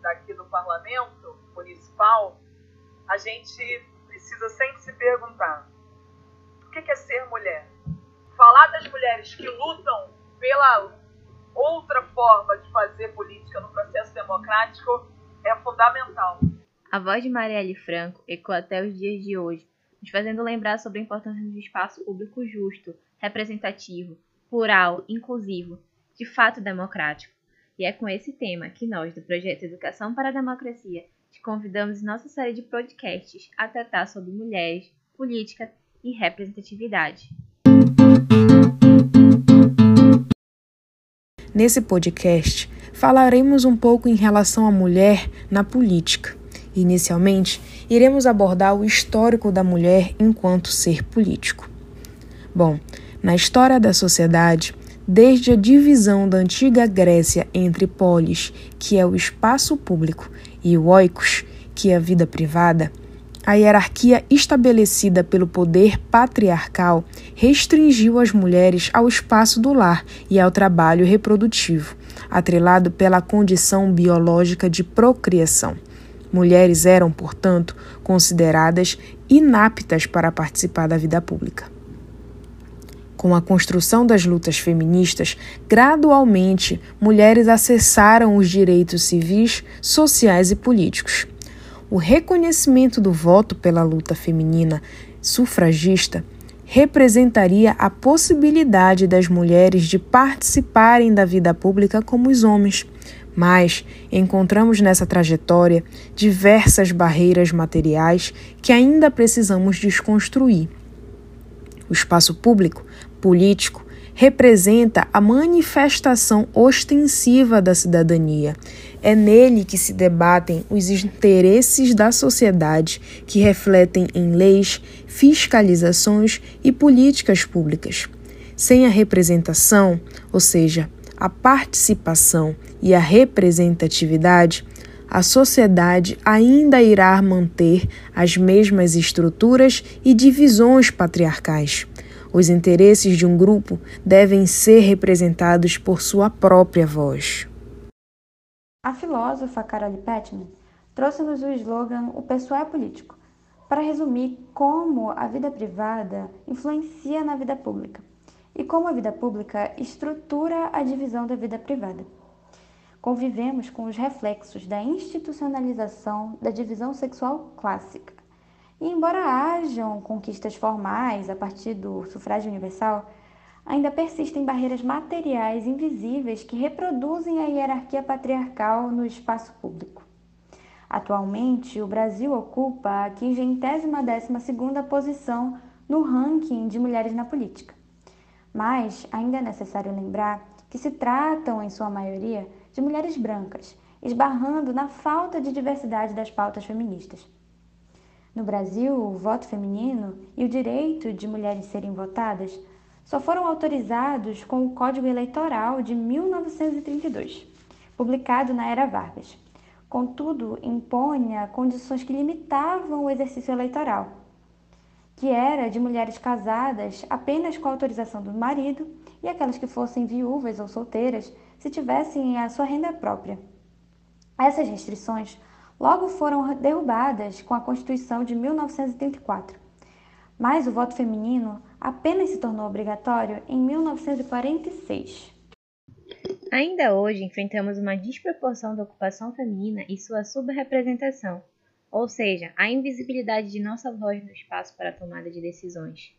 daqui do parlamento municipal, a gente precisa sempre se perguntar: o que é ser mulher? Falar das mulheres que lutam pela outra forma de fazer política no processo democrático é fundamental. A voz de Marielle Franco ecoa até os dias de hoje, nos fazendo lembrar sobre a importância do espaço público justo, representativo, plural, inclusivo, de fato democrático. E é com esse tema que nós, do projeto Educação para a Democracia, te convidamos em nossa série de podcasts a tratar sobre mulheres, política e representatividade. Nesse podcast, falaremos um pouco em relação à mulher na política. Inicialmente, iremos abordar o histórico da mulher enquanto ser político. Bom, na história da sociedade, desde a divisão da antiga Grécia entre polis, que é o espaço público, e o oikos, que é a vida privada, a hierarquia estabelecida pelo poder patriarcal restringiu as mulheres ao espaço do lar e ao trabalho reprodutivo, atrelado pela condição biológica de procriação. Mulheres eram, portanto, consideradas inaptas para participar da vida pública. Com a construção das lutas feministas, gradualmente mulheres acessaram os direitos civis, sociais e políticos. O reconhecimento do voto pela luta feminina sufragista representaria a possibilidade das mulheres de participarem da vida pública como os homens. Mas encontramos nessa trajetória diversas barreiras materiais que ainda precisamos desconstruir. Espaço público político representa a manifestação ostensiva da cidadania. É nele que se debatem os interesses da sociedade que refletem em leis, fiscalizações e políticas públicas. Sem a representação, ou seja, a participação e a representatividade, a sociedade ainda irá manter as mesmas estruturas e divisões patriarcais. Os interesses de um grupo devem ser representados por sua própria voz. A filósofa Carole Petman trouxe-nos o slogan O pessoal é político, para resumir como a vida privada influencia na vida pública e como a vida pública estrutura a divisão da vida privada. Convivemos com os reflexos da institucionalização da divisão sexual clássica e embora hajam conquistas formais a partir do sufrágio universal, ainda persistem barreiras materiais invisíveis que reproduzem a hierarquia patriarcal no espaço público. Atualmente, o Brasil ocupa a 512ª posição no ranking de mulheres na política. Mas ainda é necessário lembrar que se tratam, em sua maioria, de mulheres brancas, esbarrando na falta de diversidade das pautas feministas. No Brasil, o voto feminino e o direito de mulheres serem votadas só foram autorizados com o Código Eleitoral de 1932, publicado na Era Vargas. Contudo, impunha condições que limitavam o exercício eleitoral, que era de mulheres casadas apenas com autorização do marido e aquelas que fossem viúvas ou solteiras se tivessem a sua renda própria. Essas restrições logo foram derrubadas com a Constituição de 1934. Mas o voto feminino apenas se tornou obrigatório em 1946. Ainda hoje enfrentamos uma desproporção da ocupação feminina e sua subrepresentação, ou seja, a invisibilidade de nossa voz no espaço para a tomada de decisões.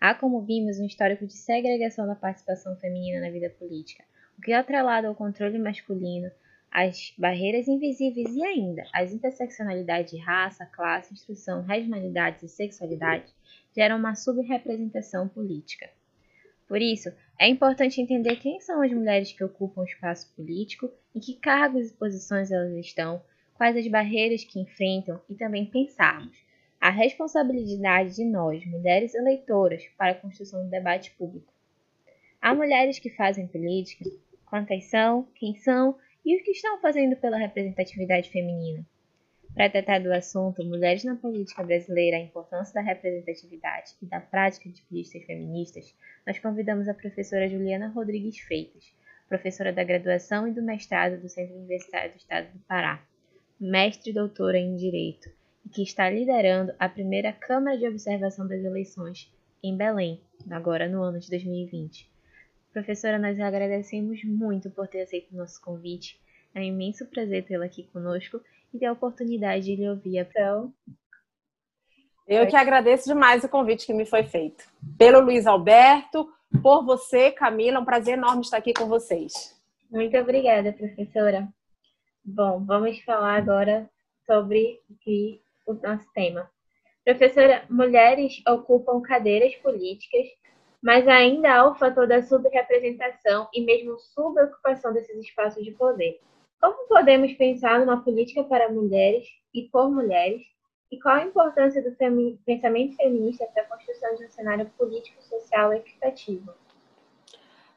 Há, como vimos, um histórico de segregação da participação feminina na vida política, o que, atrelado ao controle masculino, as barreiras invisíveis e ainda as interseccionalidades de raça, classe, instrução, regionalidades e sexualidade geram uma subrepresentação política. Por isso, é importante entender quem são as mulheres que ocupam o espaço político, em que cargos e posições elas estão, quais as barreiras que enfrentam e também pensarmos a responsabilidade de nós, mulheres eleitoras, para a construção do debate público. Há mulheres que fazem política, quantas são, quem são e os que estão fazendo pela representatividade feminina. Para tratar do assunto Mulheres na Política Brasileira, a importância da representatividade e da prática de políticas feministas, nós convidamos a professora Juliana Rodrigues Feitas, professora da graduação e do mestrado do Centro Universitário do Estado do Pará, mestre e doutora em Direito, e que está liderando a primeira Câmara de Observação das Eleições em Belém, agora no ano de 2020. Professora, nós agradecemos muito por ter aceito o nosso convite. É um imenso prazer tê-la aqui conosco e ter a oportunidade de lhe ouvir. Então, eu que agradeço demais o convite que me foi feito. Pelo Luiz Alberto, por você, Camila. É um prazer enorme estar aqui com vocês. Muito obrigada, professora. Bom, vamos falar agora sobre o nosso tema. Professora, mulheres ocupam cadeiras políticas, mas ainda há o fator da subrepresentação e mesmo subocupação desses espaços de poder. Como podemos pensar numa política para mulheres e por mulheres? E qual a importância do femi pensamento feminista para a construção de um cenário político-social equitativo?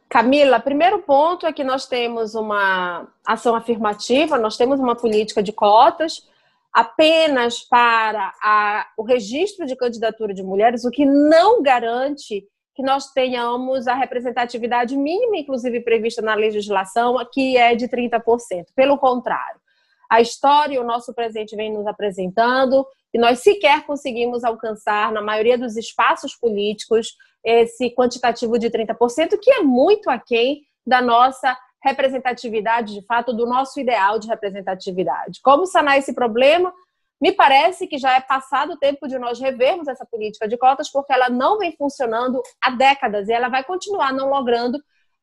Camila, primeiro ponto é que nós temos uma ação afirmativa, nós temos uma política de cotas apenas para a, o registro de candidatura de mulheres, o que não garante que nós tenhamos a representatividade mínima, inclusive prevista na legislação, que é de 30%. Pelo contrário, a história e o nosso presente vem nos apresentando e nós sequer conseguimos alcançar, na maioria dos espaços políticos, esse quantitativo de 30%, que é muito aquém da nossa representatividade, de fato, do nosso ideal de representatividade. Como sanar esse problema? Me parece que já é passado o tempo de nós revermos essa política de cotas, porque ela não vem funcionando há décadas e ela vai continuar não logrando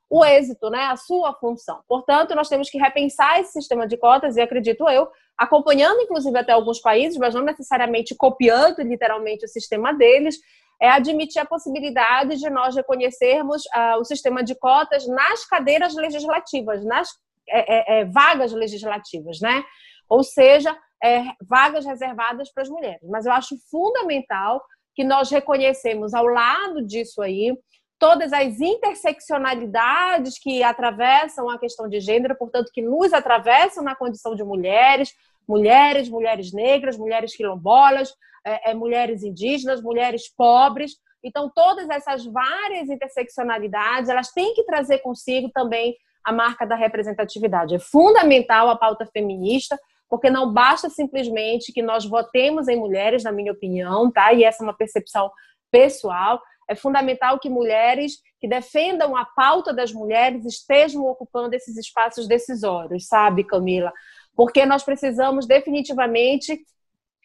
o êxito, né, a sua função. Portanto, nós temos que repensar esse sistema de cotas e acredito eu, acompanhando inclusive até alguns países, mas não necessariamente copiando literalmente o sistema deles, é admitir a possibilidade de nós reconhecermos uh, o sistema de cotas nas cadeiras legislativas, nas é, é, é, vagas legislativas, né? Ou seja, é, vagas reservadas para as mulheres. Mas eu acho fundamental que nós reconhecemos ao lado disso aí todas as interseccionalidades que atravessam a questão de gênero, portanto, que nos atravessam na condição de mulheres, mulheres, mulheres negras, mulheres quilombolas, é, é, mulheres indígenas, mulheres pobres. Então, todas essas várias interseccionalidades, elas têm que trazer consigo também a marca da representatividade. É fundamental a pauta feminista, porque não basta simplesmente que nós votemos em mulheres, na minha opinião, tá? E essa é uma percepção pessoal. É fundamental que mulheres que defendam a pauta das mulheres estejam ocupando esses espaços decisórios, sabe, Camila? Porque nós precisamos definitivamente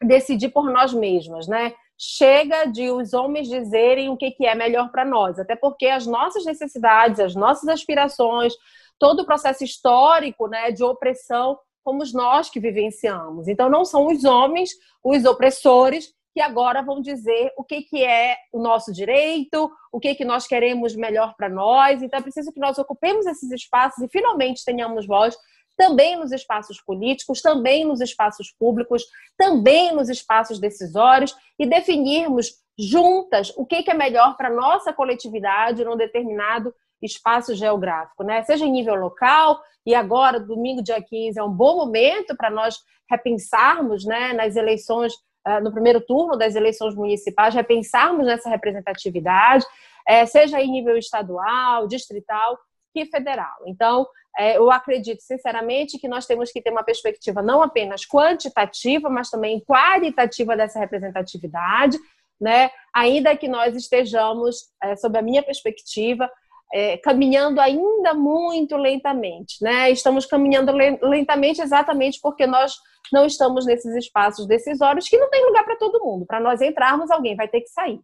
decidir por nós mesmas, né? Chega de os homens dizerem o que, é melhor para nós, até porque as nossas necessidades, as nossas aspirações, todo o processo histórico né, de opressão, fomos nós que vivenciamos. Então, não são os homens os opressores que agora vão dizer o que, que é o nosso direito, o que, que nós queremos melhor para nós. Então, é preciso que nós ocupemos esses espaços e finalmente tenhamos voz também nos espaços políticos, também nos espaços públicos, também nos espaços decisórios e definirmos juntas o que, que é melhor para a nossa coletividade num determinado espaço geográfico, né? Seja em nível local, e agora, domingo, dia 15, é um bom momento para nós repensarmos né, nas eleições ah, no primeiro turno das eleições municipais, repensarmos nessa representatividade, eh, seja em nível estadual, distrital e federal. Então, eh, eu acredito sinceramente que nós temos que ter uma perspectiva não apenas quantitativa, mas também qualitativa dessa representatividade, né? Ainda que nós estejamos, eh, sob a minha perspectiva, é, caminhando ainda muito lentamente, né? Estamos caminhando lentamente exatamente porque nós não estamos nesses espaços decisórios que não tem lugar para todo mundo. Para nós entrarmos, alguém vai ter que sair.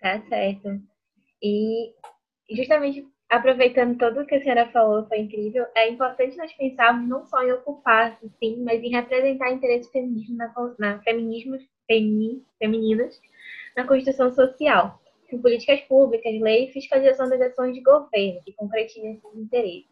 Tá certo. E justamente aproveitando tudo que a senhora falou, foi incrível. É importante nós pensarmos não só em ocupar, sim, mas em representar interesses feminismo na, na feminismos na construção social políticas públicas, lei e fiscalização das ações de governo que concretizem esses interesses.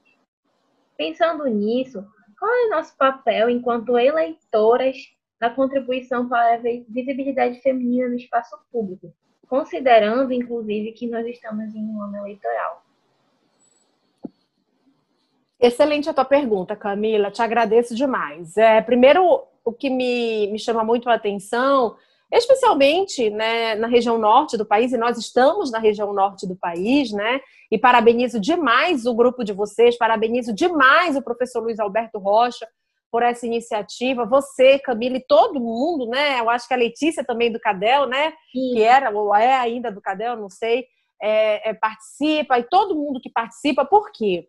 Pensando nisso, qual é o nosso papel enquanto eleitoras na contribuição para a visibilidade feminina no espaço público, considerando, inclusive, que nós estamos em um ano eleitoral? Excelente a tua pergunta, Camila. Te agradeço demais. É, primeiro, o que me, me chama muito a atenção especialmente né, na região norte do país, e nós estamos na região norte do país, né? E parabenizo demais o grupo de vocês, parabenizo demais o professor Luiz Alberto Rocha por essa iniciativa, você, Camila e todo mundo, né? Eu acho que a Letícia também do Cadel, né? Sim. Que era ou é ainda do Cadel, não sei, é, é, participa e todo mundo que participa, por quê?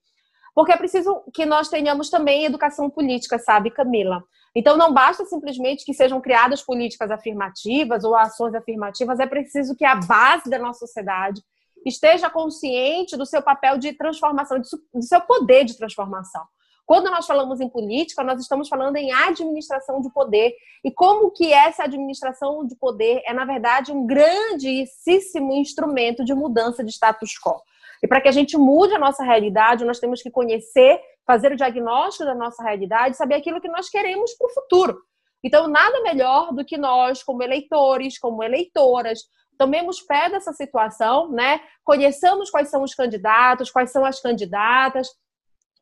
Porque é preciso que nós tenhamos também educação política, sabe, Camila? Então, não basta simplesmente que sejam criadas políticas afirmativas ou ações afirmativas, é preciso que a base da nossa sociedade esteja consciente do seu papel de transformação, do seu poder de transformação. Quando nós falamos em política, nós estamos falando em administração de poder e como que essa administração de poder é, na verdade, um grandíssimo instrumento de mudança de status quo. E para que a gente mude a nossa realidade, nós temos que conhecer, fazer o diagnóstico da nossa realidade, saber aquilo que nós queremos para o futuro. Então, nada melhor do que nós, como eleitores, como eleitoras, tomemos pé dessa situação, né? Conheçamos quais são os candidatos, quais são as candidatas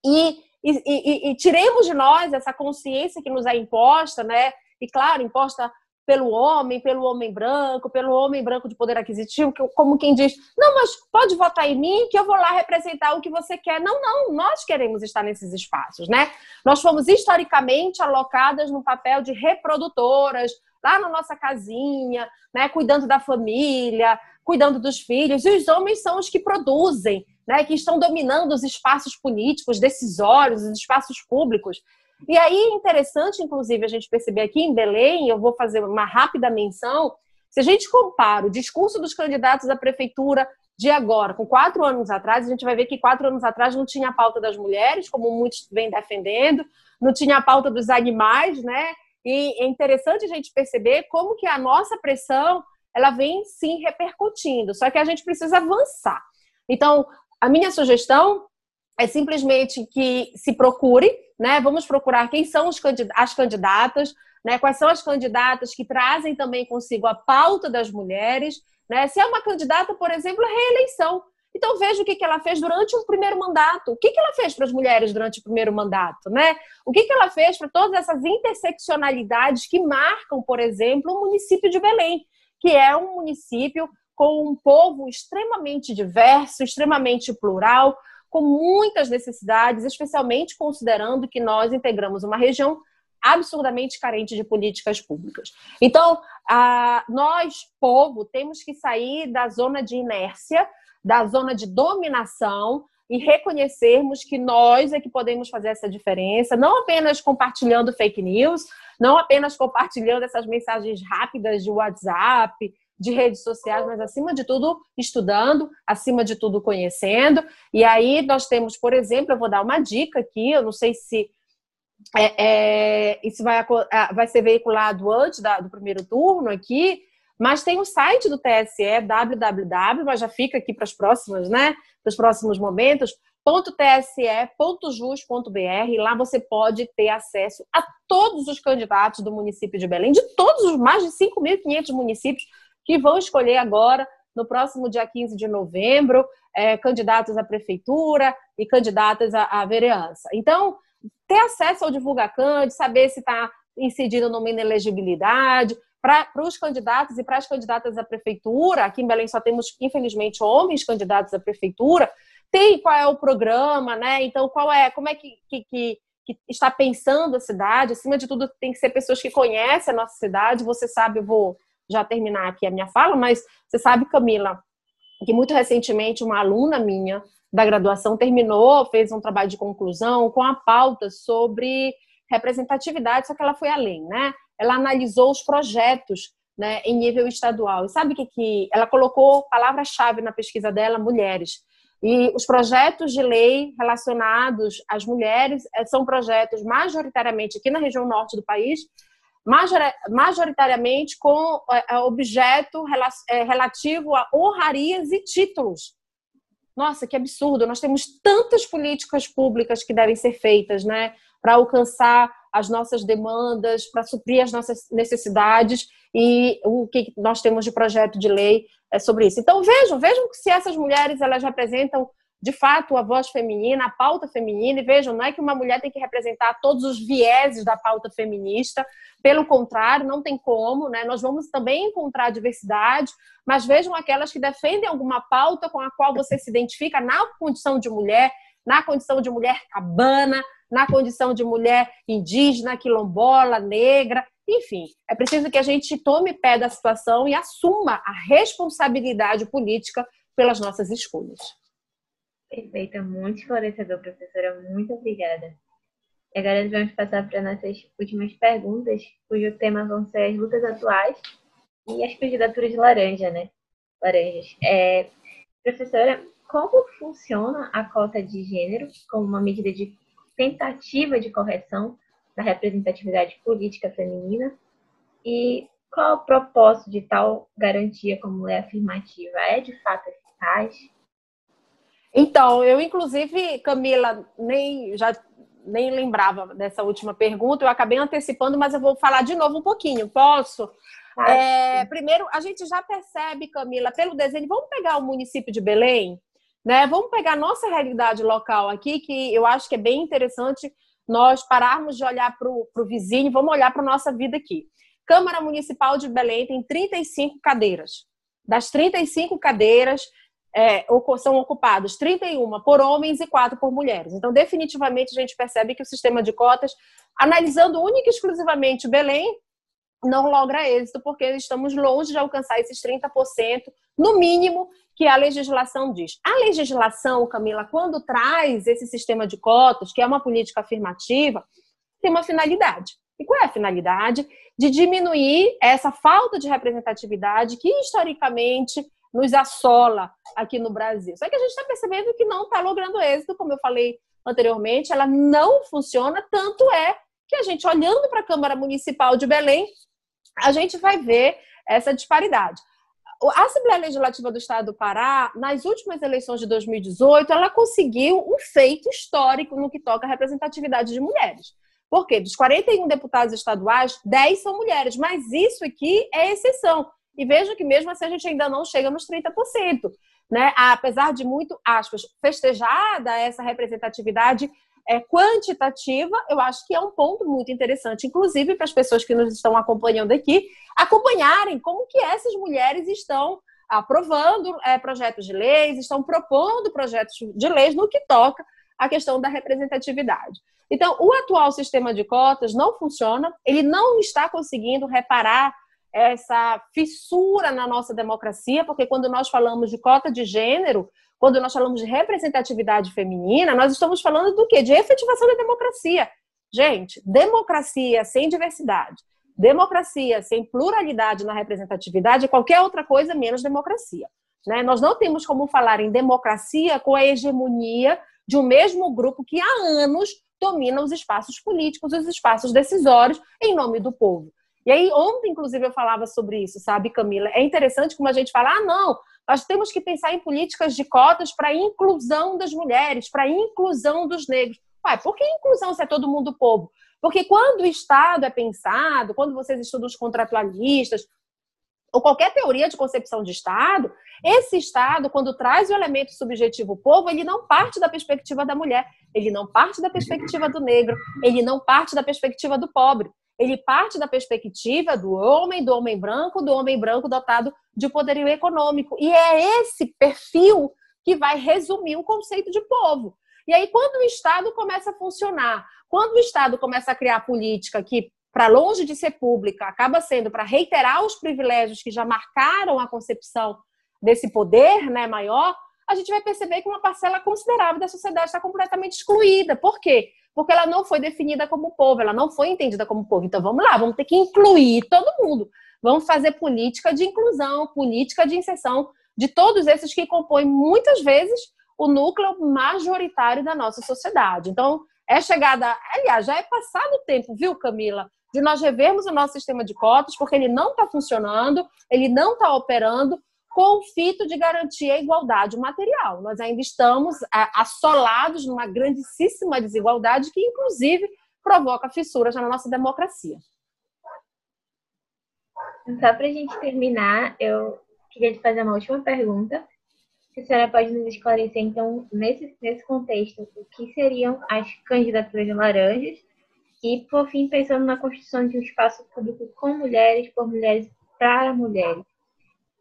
e, e, e, e tiremos de nós essa consciência que nos é imposta, né? E claro, imposta pelo homem, pelo homem branco, pelo homem branco de poder aquisitivo, como quem diz, não, mas pode votar em mim que eu vou lá representar o que você quer. Não, não, nós queremos estar nesses espaços, né? Nós fomos historicamente alocadas no papel de reprodutoras, lá na nossa casinha, né, cuidando da família, cuidando dos filhos, e os homens são os que produzem, né, que estão dominando os espaços políticos, decisórios, os espaços públicos. E aí é interessante, inclusive, a gente perceber aqui em Belém, eu vou fazer uma rápida menção, se a gente compara o discurso dos candidatos à prefeitura de agora com quatro anos atrás, a gente vai ver que quatro anos atrás não tinha a pauta das mulheres, como muitos vêm defendendo, não tinha a pauta dos animais, né? E é interessante a gente perceber como que a nossa pressão ela vem sim repercutindo, só que a gente precisa avançar. Então, a minha sugestão é simplesmente que se procure, né? Vamos procurar quem são as candidatas, né? Quais são as candidatas que trazem também consigo a pauta das mulheres, né? Se é uma candidata, por exemplo, reeleição. Então veja o que ela fez durante o primeiro mandato. O que ela fez para as mulheres durante o primeiro mandato, né? O que ela fez para todas essas interseccionalidades que marcam, por exemplo, o município de Belém, que é um município com um povo extremamente diverso, extremamente plural, com muitas necessidades, especialmente considerando que nós integramos uma região absurdamente carente de políticas públicas. Então, nós, povo, temos que sair da zona de inércia, da zona de dominação e reconhecermos que nós é que podemos fazer essa diferença, não apenas compartilhando fake news, não apenas compartilhando essas mensagens rápidas de WhatsApp, de redes sociais, mas acima de tudo estudando, acima de tudo conhecendo. E aí nós temos, por exemplo, eu vou dar uma dica aqui, eu não sei se é, é, isso vai, vai ser veiculado antes da, do primeiro turno aqui, mas tem o site do TSE, www, mas já fica aqui para as próximas, né? Para os próximos momentos, .tse.jus.br. Lá você pode ter acesso a todos os candidatos do município de Belém, de todos os mais de 5.500 municípios que vão escolher agora, no próximo dia 15 de novembro, é, candidatos à prefeitura e candidatas à, à vereança. Então, ter acesso ao Divulgacand, saber se está incidido numa inelegibilidade, para os candidatos e para as candidatas à prefeitura, aqui em Belém só temos, infelizmente, homens candidatos à prefeitura, tem qual é o programa, né? Então, qual é, como é que, que, que está pensando a cidade? Acima de tudo, tem que ser pessoas que conhecem a nossa cidade. Você sabe, eu vou já terminar aqui a minha fala, mas você sabe, Camila, que muito recentemente uma aluna minha da graduação terminou, fez um trabalho de conclusão com a pauta sobre representatividade, só que ela foi além, né? Ela analisou os projetos né, em nível estadual. E sabe o que, que ela colocou palavra-chave na pesquisa dela? Mulheres. E os projetos de lei relacionados às mulheres eh, são projetos majoritariamente aqui na região norte do país majoritariamente com é, é, objeto é, relativo a honrarias e títulos. Nossa, que absurdo! Nós temos tantas políticas públicas que devem ser feitas, né, para alcançar as nossas demandas, para suprir as nossas necessidades e o que nós temos de projeto de lei é sobre isso. Então vejam, vejam se essas mulheres elas representam de fato, a voz feminina, a pauta feminina. E vejam, não é que uma mulher tem que representar todos os vieses da pauta feminista, pelo contrário, não tem como, né? Nós vamos também encontrar diversidade, mas vejam aquelas que defendem alguma pauta com a qual você se identifica na condição de mulher, na condição de mulher cabana, na condição de mulher indígena, quilombola, negra, enfim, é preciso que a gente tome pé da situação e assuma a responsabilidade política pelas nossas escolhas. Perfeita, muito esclarecedor, professora. Muito obrigada. E agora vamos passar para nossas últimas perguntas, cujo tema vão ser as lutas atuais e as candidaturas laranja, né? Laranjas. É, professora, como funciona a cota de gênero como uma medida de tentativa de correção da representatividade política feminina? E qual o propósito de tal garantia como é afirmativa? É de fato eficaz? Então, eu inclusive, Camila, nem já nem lembrava dessa última pergunta, eu acabei antecipando, mas eu vou falar de novo um pouquinho. Posso? É, primeiro, a gente já percebe, Camila, pelo desenho, vamos pegar o município de Belém, né? Vamos pegar a nossa realidade local aqui, que eu acho que é bem interessante nós pararmos de olhar para o vizinho, vamos olhar para a nossa vida aqui. Câmara Municipal de Belém tem 35 cadeiras. Das 35 cadeiras, é, são ocupados 31 por homens e 4 por mulheres. Então, definitivamente, a gente percebe que o sistema de cotas, analisando única e exclusivamente Belém, não logra êxito, porque estamos longe de alcançar esses 30%, no mínimo, que a legislação diz. A legislação, Camila, quando traz esse sistema de cotas, que é uma política afirmativa, tem uma finalidade. E qual é a finalidade? De diminuir essa falta de representatividade que, historicamente, nos assola aqui no Brasil. Só que a gente está percebendo que não está logrando êxito, como eu falei anteriormente, ela não funciona, tanto é que a gente, olhando para a Câmara Municipal de Belém, a gente vai ver essa disparidade. A Assembleia Legislativa do Estado do Pará, nas últimas eleições de 2018, ela conseguiu um feito histórico no que toca à representatividade de mulheres. Por quê? Dos 41 deputados estaduais, 10 são mulheres, mas isso aqui é exceção. E veja que mesmo assim a gente ainda não chega nos 30%. Né? Apesar de muito, aspas, festejada essa representatividade é, quantitativa, eu acho que é um ponto muito interessante, inclusive para as pessoas que nos estão acompanhando aqui, acompanharem como que essas mulheres estão aprovando é, projetos de leis, estão propondo projetos de leis no que toca à questão da representatividade. Então, o atual sistema de cotas não funciona, ele não está conseguindo reparar essa fissura na nossa democracia, porque quando nós falamos de cota de gênero, quando nós falamos de representatividade feminina, nós estamos falando do quê? De efetivação da democracia. Gente, democracia sem diversidade, democracia sem pluralidade na representatividade é qualquer outra coisa menos democracia. Né? Nós não temos como falar em democracia com a hegemonia de um mesmo grupo que há anos domina os espaços políticos, os espaços decisórios em nome do povo. E aí, ontem, inclusive, eu falava sobre isso, sabe, Camila? É interessante como a gente fala, ah, não, nós temos que pensar em políticas de cotas para a inclusão das mulheres, para a inclusão dos negros. Ué, por que inclusão se é todo mundo povo? Porque quando o Estado é pensado, quando vocês estudam os contratualistas, ou qualquer teoria de concepção de Estado, esse Estado, quando traz o elemento subjetivo povo, ele não parte da perspectiva da mulher, ele não parte da perspectiva do negro, ele não parte da perspectiva do pobre ele parte da perspectiva do homem, do homem branco, do homem branco dotado de poderio econômico. E é esse perfil que vai resumir o conceito de povo. E aí, quando o Estado começa a funcionar, quando o Estado começa a criar política que, para longe de ser pública, acaba sendo para reiterar os privilégios que já marcaram a concepção desse poder né, maior, a gente vai perceber que uma parcela considerável da sociedade está completamente excluída. Por quê? Porque ela não foi definida como povo, ela não foi entendida como povo. Então vamos lá, vamos ter que incluir todo mundo. Vamos fazer política de inclusão, política de inserção de todos esses que compõem muitas vezes o núcleo majoritário da nossa sociedade. Então, é chegada, aliás, já é passado o tempo, viu, Camila, de nós revermos o nosso sistema de cotas, porque ele não está funcionando, ele não está operando, com o de garantir a igualdade material. Nós ainda estamos assolados numa grandíssima desigualdade que, inclusive, provoca fissuras na nossa democracia. Só para a gente terminar, eu queria te fazer uma última pergunta. a senhora pode nos esclarecer, então, nesse, nesse contexto, o que seriam as candidaturas laranjas e, por fim, pensando na construção de um espaço público com mulheres, por mulheres, para mulheres.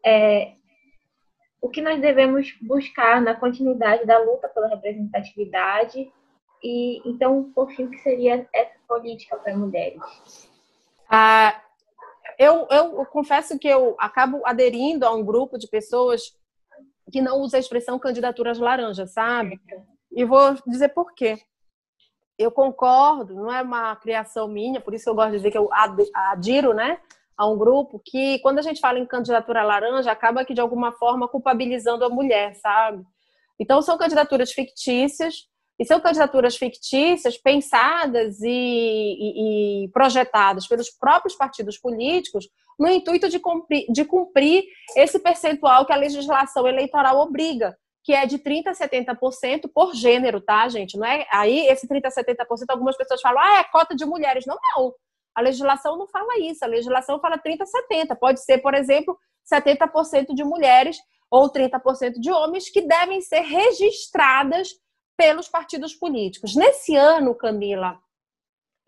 É, o que nós devemos buscar na continuidade da luta pela representatividade e, então, por fim, o que seria essa política para mulheres? Ah, eu, eu, eu confesso que eu acabo aderindo a um grupo de pessoas que não usa a expressão candidaturas laranjas, sabe? E vou dizer por quê. Eu concordo, não é uma criação minha, por isso eu gosto de dizer que eu adiro, né, a um grupo que quando a gente fala em candidatura laranja, acaba que de alguma forma culpabilizando a mulher, sabe? Então são candidaturas fictícias e são candidaturas fictícias pensadas e, e, e projetadas pelos próprios partidos políticos no intuito de cumprir, de cumprir esse percentual que a legislação eleitoral obriga, que é de 30% a 70% por gênero, tá, gente? Não é aí esse 30% a 70%, algumas pessoas falam, ah, é cota de mulheres. Não, não. A legislação não fala isso. A legislação fala 30% a 70%. Pode ser, por exemplo, 70% de mulheres ou 30% de homens que devem ser registradas pelos partidos políticos. Nesse ano, Camila,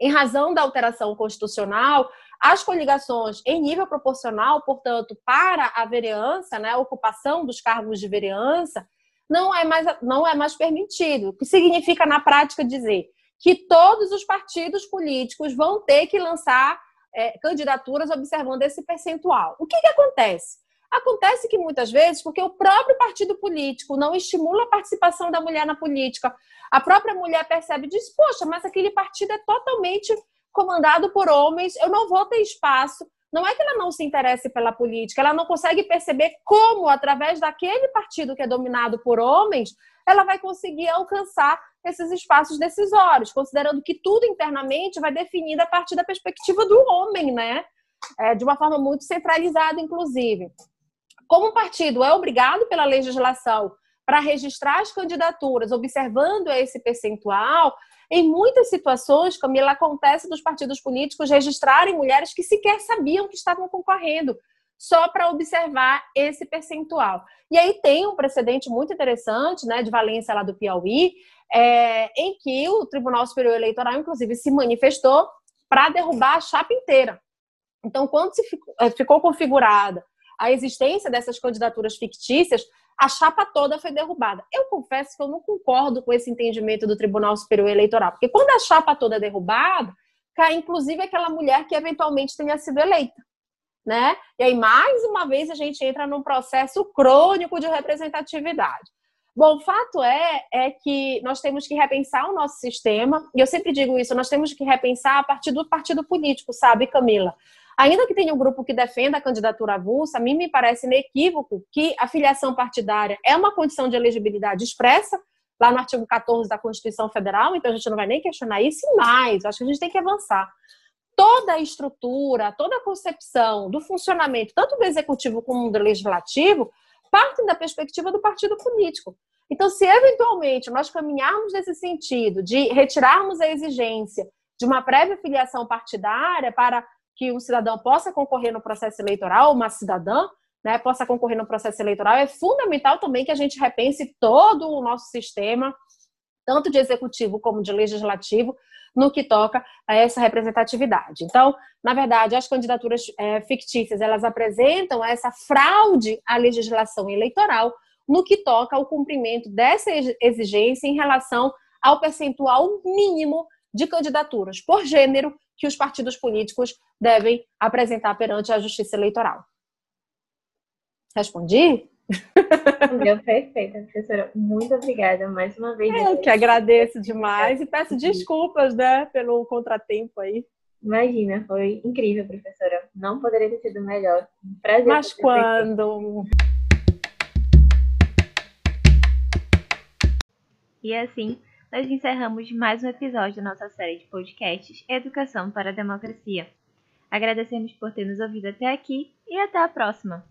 em razão da alteração constitucional, as coligações em nível proporcional, portanto, para a vereança, né, a ocupação dos cargos de vereança, não é mais, não é mais permitido. O que significa, na prática, dizer que todos os partidos políticos vão ter que lançar é, candidaturas observando esse percentual. O que, que acontece? Acontece que muitas vezes, porque o próprio partido político não estimula a participação da mulher na política, a própria mulher percebe e diz: Poxa, mas aquele partido é totalmente comandado por homens, eu não vou ter espaço. Não é que ela não se interesse pela política, ela não consegue perceber como, através daquele partido que é dominado por homens, ela vai conseguir alcançar esses espaços decisórios, considerando que tudo internamente vai definido a partir da perspectiva do homem, né? É, de uma forma muito centralizada, inclusive. Como o partido é obrigado pela legislação para registrar as candidaturas, observando esse percentual, em muitas situações, Camila, acontece dos partidos políticos registrarem mulheres que sequer sabiam que estavam concorrendo, só para observar esse percentual. E aí tem um precedente muito interessante, né, de Valência lá do Piauí, é, em que o Tribunal Superior Eleitoral, inclusive, se manifestou para derrubar a chapa inteira. Então, quando se ficou, é, ficou configurada a existência dessas candidaturas fictícias, a chapa toda foi derrubada. Eu confesso que eu não concordo com esse entendimento do Tribunal Superior Eleitoral, porque quando a chapa toda é derrubada, cai inclusive aquela mulher que eventualmente tenha sido eleita. Né? E aí, mais uma vez, a gente entra num processo crônico de representatividade. Bom, o fato é, é que nós temos que repensar o nosso sistema, e eu sempre digo isso, nós temos que repensar a partir do partido político, sabe, Camila? Ainda que tenha um grupo que defenda a candidatura avulsa, a mim me parece inequívoco que a filiação partidária é uma condição de elegibilidade expressa, lá no artigo 14 da Constituição Federal, então a gente não vai nem questionar isso e mais, acho que a gente tem que avançar. Toda a estrutura, toda a concepção do funcionamento, tanto do executivo como do legislativo, partem da perspectiva do partido político. Então, se eventualmente nós caminharmos nesse sentido de retirarmos a exigência de uma prévia filiação partidária para que um cidadão possa concorrer no processo eleitoral, uma cidadã, né, possa concorrer no processo eleitoral, é fundamental também que a gente repense todo o nosso sistema, tanto de executivo como de legislativo, no que toca a essa representatividade. Então, na verdade, as candidaturas é, fictícias elas apresentam essa fraude à legislação eleitoral no que toca ao cumprimento dessa exigência em relação ao percentual mínimo de candidaturas por gênero que os partidos políticos devem apresentar perante a Justiça Eleitoral. Respondi? Deu perfeita, professora. Muito obrigada mais uma vez. Eu que agradeço demais e peço desculpas, né, pelo contratempo aí. Imagina, foi incrível, professora. Não poderia ter sido melhor. Um prazer. Mas quando? E assim, nós encerramos mais um episódio da nossa série de podcasts Educação para a Democracia. Agradecemos por ter nos ouvido até aqui e até a próxima!